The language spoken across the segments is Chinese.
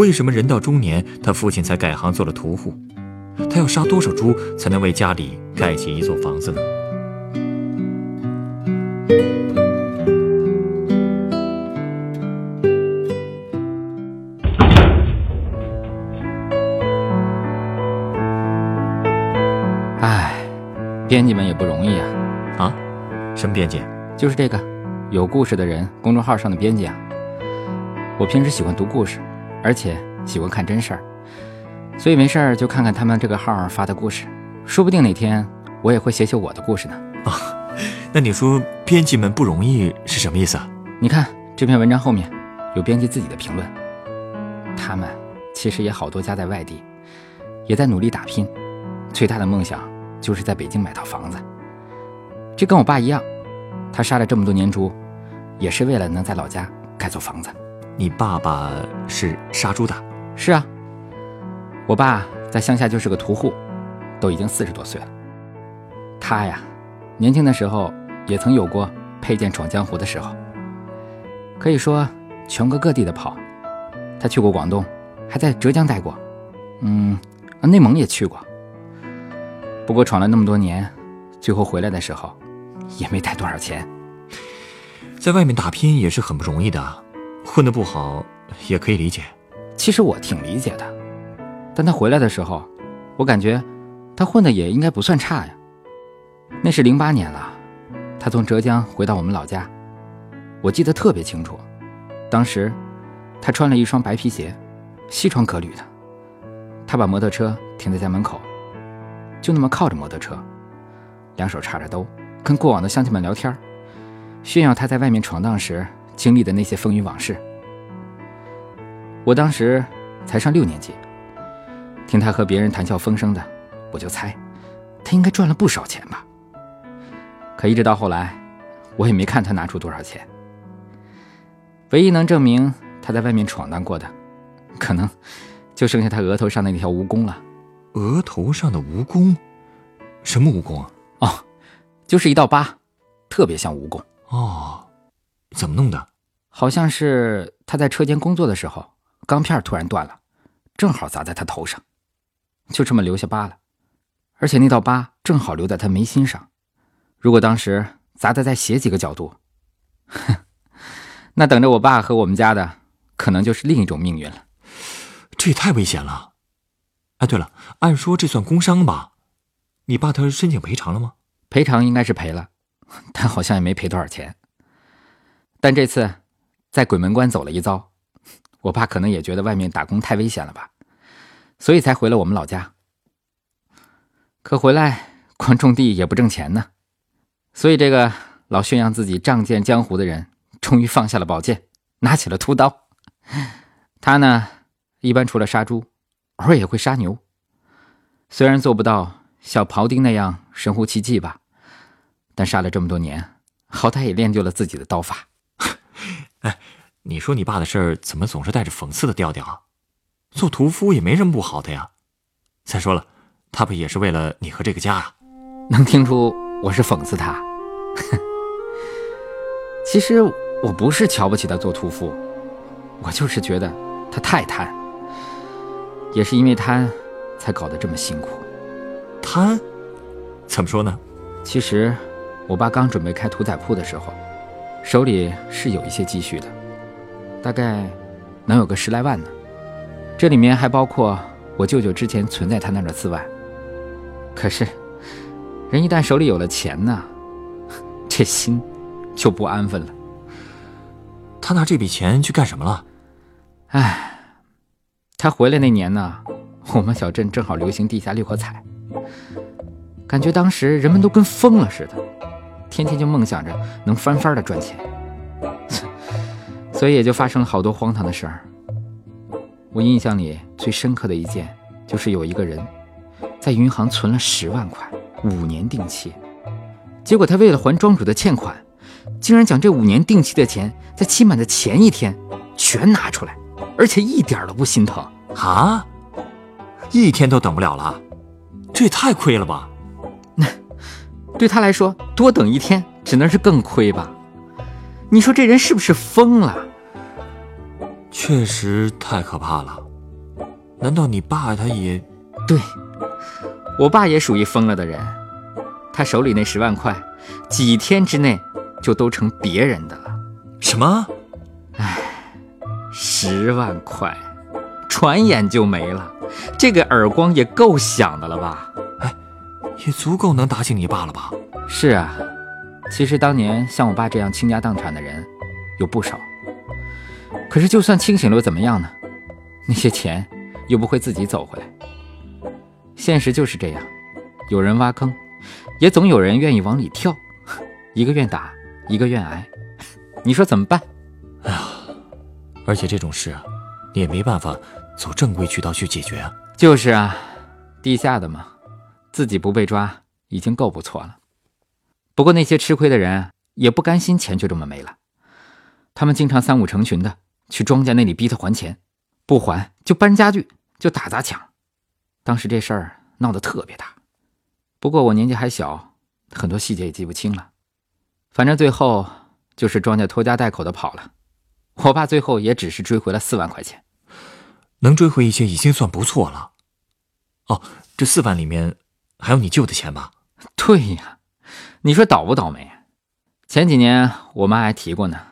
为什么人到中年，他父亲才改行做了屠户？他要杀多少猪才能为家里盖起一座房子呢？唉，编辑们也不容易啊！啊，什么编辑？就是这个有故事的人公众号上的编辑啊。我平时喜欢读故事，而且喜欢看真事儿，所以没事儿就看看他们这个号发的故事，说不定哪天我也会写写我的故事呢。啊，那你说编辑们不容易是什么意思啊？你看这篇文章后面有编辑自己的评论，他们其实也好多家在外地，也在努力打拼，最大的梦想就是在北京买套房子。这跟我爸一样，他杀了这么多年猪，也是为了能在老家盖座房子。你爸爸是杀猪的？是啊，我爸在乡下就是个屠户，都已经四十多岁了。他呀，年轻的时候也曾有过佩剑闯江湖的时候，可以说全国各地的跑。他去过广东，还在浙江待过，嗯，内蒙也去过。不过闯了那么多年，最后回来的时候，也没带多少钱。在外面打拼也是很不容易的。混得不好也可以理解，其实我挺理解的。但他回来的时候，我感觉他混的也应该不算差呀。那是零八年了，他从浙江回到我们老家，我记得特别清楚。当时他穿了一双白皮鞋，西装革履的。他把摩托车停在家门口，就那么靠着摩托车，两手插着兜，跟过往的乡亲们聊天，炫耀他在外面闯荡时。经历的那些风云往事，我当时才上六年级，听他和别人谈笑风生的，我就猜，他应该赚了不少钱吧。可一直到后来，我也没看他拿出多少钱。唯一能证明他在外面闯荡过的，可能就剩下他额头上的那条蜈蚣了。额头上的蜈蚣？什么蜈蚣啊？哦，就是一道疤，特别像蜈蚣。哦，怎么弄的？好像是他在车间工作的时候，钢片突然断了，正好砸在他头上，就这么留下疤了。而且那道疤正好留在他眉心上。如果当时砸的再斜几个角度，哼，那等着我爸和我们家的，可能就是另一种命运了。这也太危险了！哎，对了，按说这算工伤吧？你爸他申请赔偿了吗？赔偿应该是赔了，但好像也没赔多少钱。但这次。在鬼门关走了一遭，我爸可能也觉得外面打工太危险了吧，所以才回了我们老家。可回来光种地也不挣钱呢，所以这个老宣扬自己仗剑江湖的人，终于放下了宝剑，拿起了屠刀。他呢，一般除了杀猪，偶尔也会杀牛。虽然做不到像庖丁那样神乎其技吧，但杀了这么多年，好歹也练就了自己的刀法。哎，你说你爸的事儿怎么总是带着讽刺的调调啊？做屠夫也没什么不好的呀。再说了，他不也是为了你和这个家啊？能听出我是讽刺他？其实我不是瞧不起他做屠夫，我就是觉得他太贪。也是因为贪，才搞得这么辛苦。贪？怎么说呢？其实，我爸刚准备开屠宰铺的时候。手里是有一些积蓄的，大概能有个十来万呢。这里面还包括我舅舅之前存在他那儿的四万。可是，人一旦手里有了钱呢，这心就不安分了。他拿这笔钱去干什么了？唉，他回来那年呢，我们小镇正好流行地下六合彩，感觉当时人们都跟疯了似的。天天就梦想着能翻番的赚钱，所以也就发生了好多荒唐的事儿。我印象里最深刻的一件，就是有一个人在银行存了十万块，五年定期，结果他为了还庄主的欠款，竟然将这五年定期的钱在期满的前一天全拿出来，而且一点都不心疼啊！一天都等不了了，这也太亏了吧？那对他来说，多等一天只能是更亏吧？你说这人是不是疯了？确实太可怕了。难道你爸他也？对，我爸也属于疯了的人。他手里那十万块，几天之内就都成别人的了。什么？唉，十万块，转眼就没了。这个耳光也够响的了吧？哎，也足够能打醒你爸了吧？是啊，其实当年像我爸这样倾家荡产的人有不少。可是就算清醒了又怎么样呢？那些钱又不会自己走回来。现实就是这样，有人挖坑，也总有人愿意往里跳。一个愿打，一个愿挨，你说怎么办？哎呀，而且这种事啊，你也没办法。走正规渠道去解决啊！就是啊，地下的嘛，自己不被抓已经够不错了。不过那些吃亏的人也不甘心钱就这么没了，他们经常三五成群的去庄家那里逼他还钱，不还就搬家具，就打砸抢。当时这事儿闹得特别大，不过我年纪还小，很多细节也记不清了。反正最后就是庄家拖家带口的跑了，我爸最后也只是追回了四万块钱。能追回一些已经算不错了。哦，这四万里面还有你舅的钱吧？对呀，你说倒不倒霉？前几年我妈还提过呢，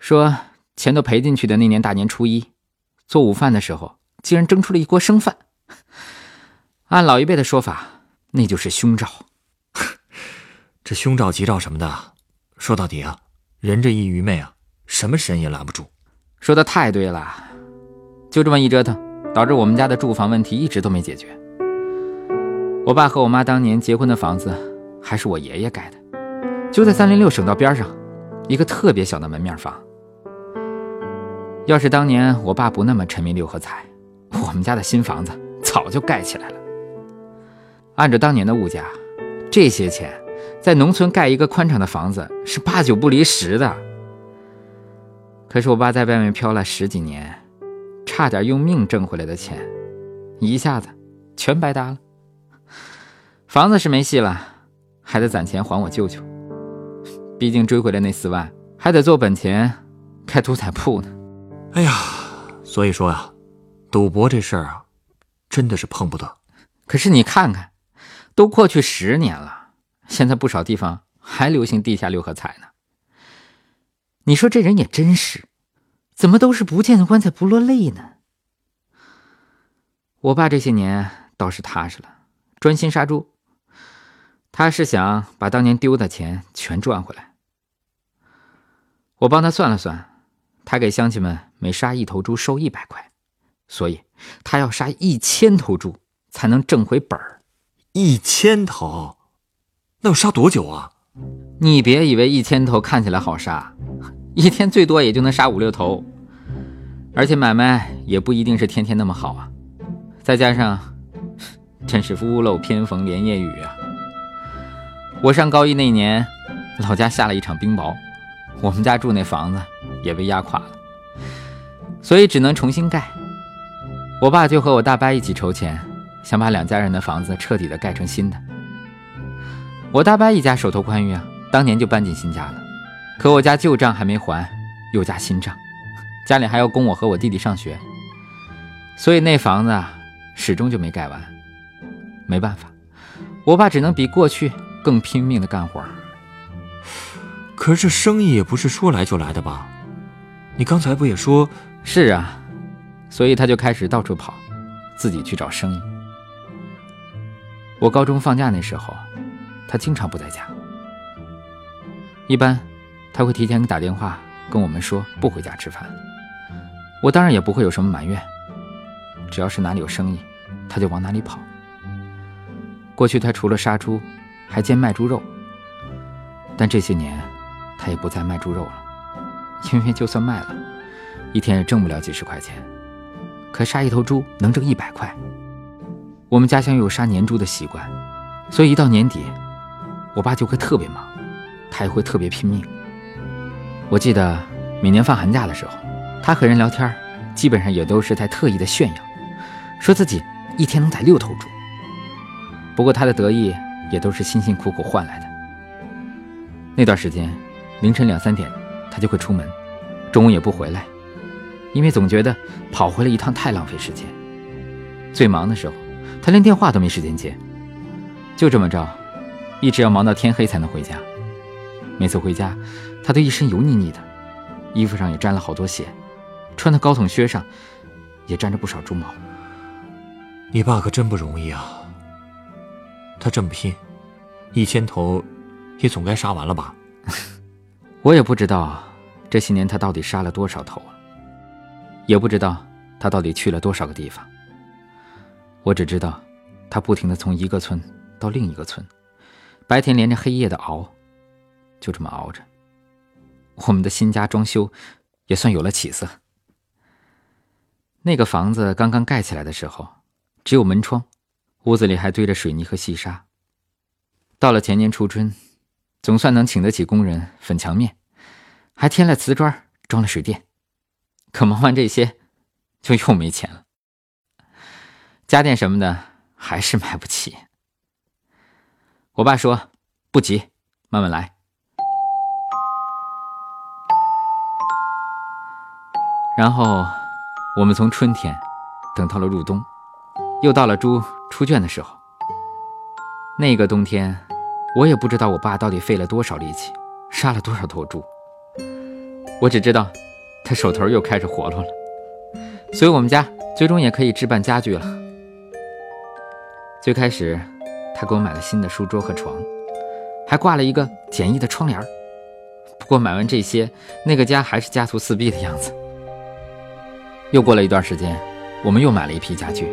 说钱都赔进去的那年大年初一，做午饭的时候竟然蒸出了一锅生饭。按老一辈的说法，那就是凶兆。这凶兆吉兆什么的，说到底啊，人这一愚昧啊，什么神也拦不住。说的太对了。就这么一折腾，导致我们家的住房问题一直都没解决。我爸和我妈当年结婚的房子还是我爷爷盖的，就在三零六省道边上，一个特别小的门面房。要是当年我爸不那么沉迷六合彩，我们家的新房子早就盖起来了。按照当年的物价，这些钱在农村盖一个宽敞的房子是八九不离十的。可是我爸在外面漂了十几年。差点用命挣回来的钱，一下子全白搭了。房子是没戏了，还得攒钱还我舅舅。毕竟追回来那四万，还得做本钱开赌彩铺呢。哎呀，所以说呀，赌博这事儿啊，真的是碰不得。可是你看看，都过去十年了，现在不少地方还流行地下六合彩呢。你说这人也真是。怎么都是不见棺材不落泪呢？我爸这些年倒是踏实了，专心杀猪。他是想把当年丢的钱全赚回来。我帮他算了算，他给乡亲们每杀一头猪收一百块，所以他要杀一千头猪才能挣回本儿。一千头，那要杀多久啊？你别以为一千头看起来好杀。一天最多也就能杀五六头，而且买卖也不一定是天天那么好啊。再加上，真是屋漏偏逢连夜雨啊！我上高一那年，老家下了一场冰雹，我们家住那房子也被压垮了，所以只能重新盖。我爸就和我大伯一起筹钱，想把两家人的房子彻底的盖成新的。我大伯一家手头宽裕啊，当年就搬进新家了。可我家旧账还没还，又加新账，家里还要供我和我弟弟上学，所以那房子啊，始终就没盖完。没办法，我爸只能比过去更拼命的干活。可是这生意也不是说来就来的吧？你刚才不也说？是啊，所以他就开始到处跑，自己去找生意。我高中放假那时候，他经常不在家，一般。他会提前打电话跟我们说不回家吃饭，我当然也不会有什么埋怨。只要是哪里有生意，他就往哪里跑。过去他除了杀猪，还兼卖猪肉，但这些年他也不再卖猪肉了，因为就算卖了，一天也挣不了几十块钱。可杀一头猪能挣一百块。我们家乡有杀年猪的习惯，所以一到年底，我爸就会特别忙，他也会特别拼命。我记得每年放寒假的时候，他和人聊天，基本上也都是在特意的炫耀，说自己一天能宰六头猪。不过他的得意也都是辛辛苦苦换来的。那段时间，凌晨两三点，他就会出门，中午也不回来，因为总觉得跑回来一趟太浪费时间。最忙的时候，他连电话都没时间接。就这么着，一直要忙到天黑才能回家。每次回家，他都一身油腻腻的，衣服上也沾了好多血，穿的高筒靴上也沾着不少猪毛。你爸可真不容易啊！他这么拼，一千头。也总该杀完了吧？我也不知道这些年他到底杀了多少头啊，也不知道他到底去了多少个地方。我只知道，他不停的从一个村到另一个村，白天连着黑夜的熬，就这么熬着。我们的新家装修也算有了起色。那个房子刚刚盖起来的时候，只有门窗，屋子里还堆着水泥和细沙。到了前年初春。总算能请得起工人粉墙面，还添了瓷砖，装了水电。可忙完这些，就又没钱了。家电什么的还是买不起。我爸说：“不急，慢慢来。”然后我们从春天等到了入冬，又到了猪出圈的时候。那个冬天。我也不知道我爸到底费了多少力气，杀了多少头猪。我只知道，他手头又开始活络了，所以我们家最终也可以置办家具了。最开始，他给我买了新的书桌和床，还挂了一个简易的窗帘。不过买完这些，那个家还是家徒四壁的样子。又过了一段时间，我们又买了一批家具，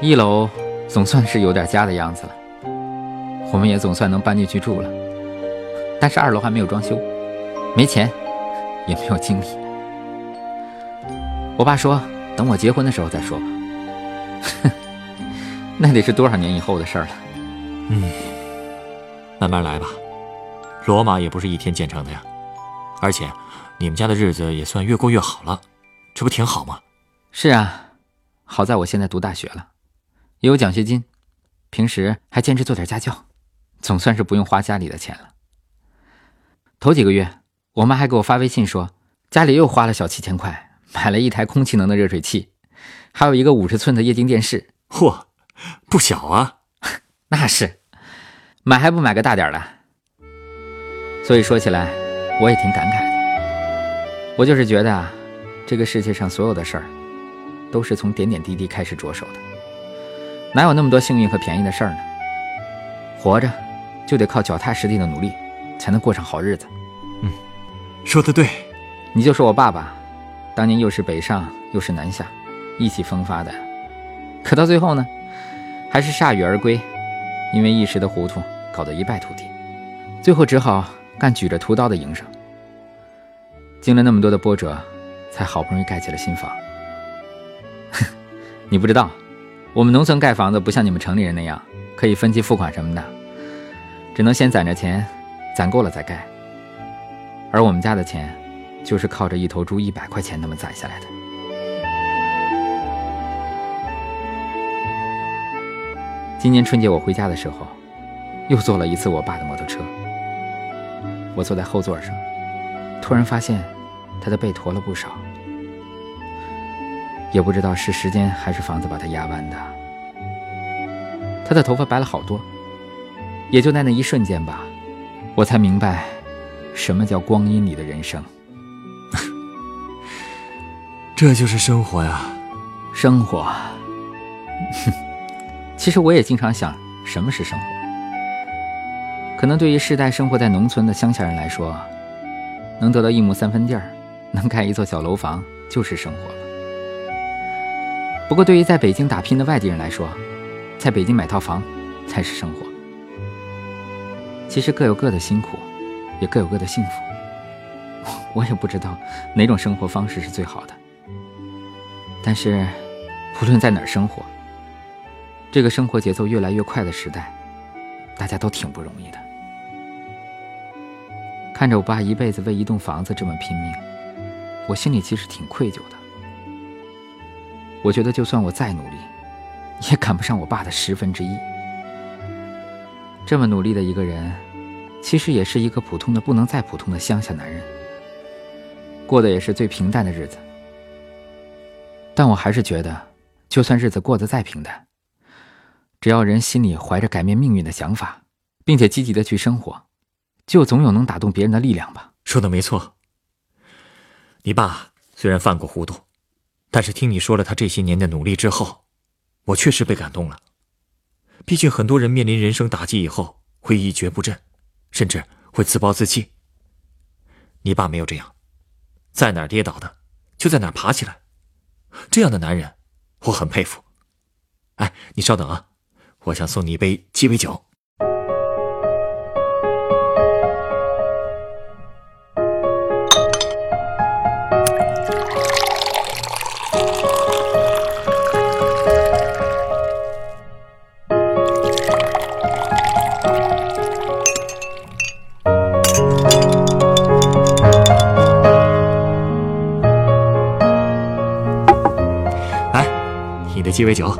一楼总算是有点家的样子了。我们也总算能搬进去住了，但是二楼还没有装修，没钱，也没有精力。我爸说：“等我结婚的时候再说吧。”那得是多少年以后的事儿了。嗯，慢慢来吧。罗马也不是一天建成的呀。而且，你们家的日子也算越过越好了，这不挺好吗？是啊，好在我现在读大学了，也有奖学金，平时还兼职做点家教。总算是不用花家里的钱了。头几个月，我妈还给我发微信说，家里又花了小七千块，买了一台空气能的热水器，还有一个五十寸的液晶电视。嚯，不小啊！那是，买还不买个大点的？所以说起来，我也挺感慨的。我就是觉得啊，这个世界上所有的事儿，都是从点点滴滴开始着手的，哪有那么多幸运和便宜的事儿呢？活着。就得靠脚踏实地的努力，才能过上好日子。嗯，说的对。你就说我爸爸，当年又是北上又是南下，意气风发的，可到最后呢，还是铩羽而归，因为一时的糊涂，搞得一败涂地，最后只好干举着屠刀的营生。经了那么多的波折，才好不容易盖起了新房。你不知道，我们农村盖房子不像你们城里人那样可以分期付款什么的。只能先攒着钱，攒够了再盖。而我们家的钱，就是靠着一头猪一百块钱那么攒下来的。今年春节我回家的时候，又坐了一次我爸的摩托车。我坐在后座上，突然发现他的背驼了不少，也不知道是时间还是房子把他压弯的。他的头发白了好多。也就在那一瞬间吧，我才明白，什么叫光阴里的人生。这就是生活呀，生活。哼其实我也经常想，什么是生活？可能对于世代生活在农村的乡下人来说，能得到一亩三分地儿，能盖一座小楼房，就是生活了。不过，对于在北京打拼的外地人来说，在北京买套房才是生活。其实各有各的辛苦，也各有各的幸福。我也不知道哪种生活方式是最好的。但是，无论在哪儿生活，这个生活节奏越来越快的时代，大家都挺不容易的。看着我爸一辈子为一栋房子这么拼命，我心里其实挺愧疚的。我觉得，就算我再努力，也赶不上我爸的十分之一。这么努力的一个人，其实也是一个普通的不能再普通的乡下男人，过的也是最平淡的日子。但我还是觉得，就算日子过得再平淡，只要人心里怀着改变命运的想法，并且积极的去生活，就总有能打动别人的力量吧。说的没错。你爸虽然犯过糊涂，但是听你说了他这些年的努力之后，我确实被感动了。毕竟很多人面临人生打击以后会一蹶不振，甚至会自暴自弃。你爸没有这样，在哪跌倒的，就在哪爬起来。这样的男人，我很佩服。哎，你稍等啊，我想送你一杯鸡尾酒。鸡尾酒，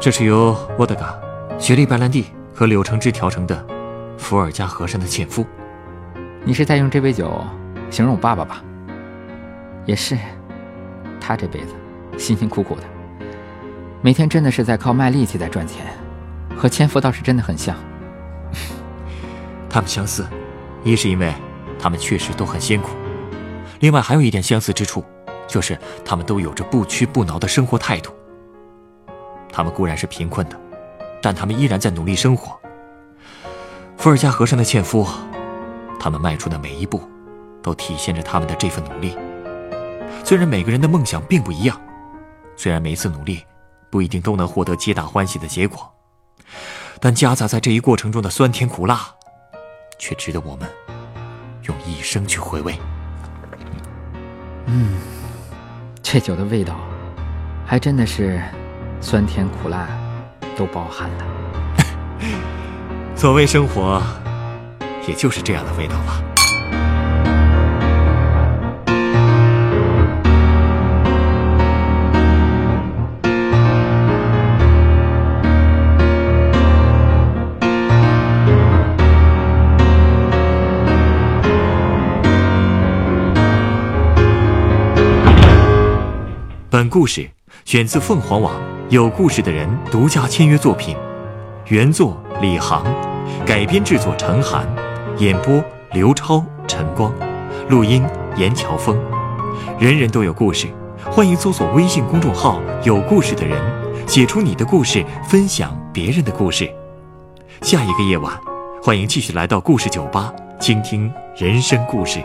这是由沃德嘎、雪莉白兰地和柳橙汁调成的伏尔加河山的纤夫。你是在用这杯酒形容我爸爸吧？也是，他这辈子辛辛苦苦的，每天真的是在靠卖力气在赚钱，和纤夫倒是真的很像。他们相似，一是因为他们确实都很辛苦，另外还有一点相似之处。就是他们都有着不屈不挠的生活态度。他们固然是贫困的，但他们依然在努力生活。伏尔加河上的纤夫，他们迈出的每一步，都体现着他们的这份努力。虽然每个人的梦想并不一样，虽然每一次努力不一定都能获得皆大欢喜的结果，但夹杂在这一过程中的酸甜苦辣，却值得我们用一生去回味。嗯。这酒的味道，还真的是酸甜苦辣都包含了。所谓生活，也就是这样的味道吧。故事选自凤凰网有故事的人独家签约作品，原作李航，改编制作陈寒，演播刘超、陈光，录音严乔峰。人人都有故事，欢迎搜索微信公众号“有故事的人”，写出你的故事，分享别人的故事。下一个夜晚，欢迎继续来到故事酒吧，倾听人生故事。